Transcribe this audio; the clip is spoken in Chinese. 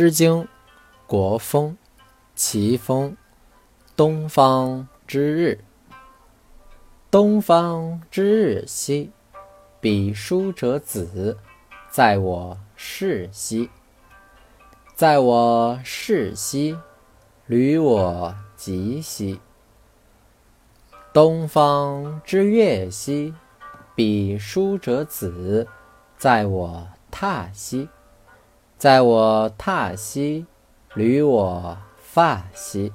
诗经·国风·齐风，东方之日。东方之日兮，彼书者子，在我室兮。在我室兮，履我及兮。东方之月兮，彼书者子，在我榻兮。在我榻兮，履我发兮。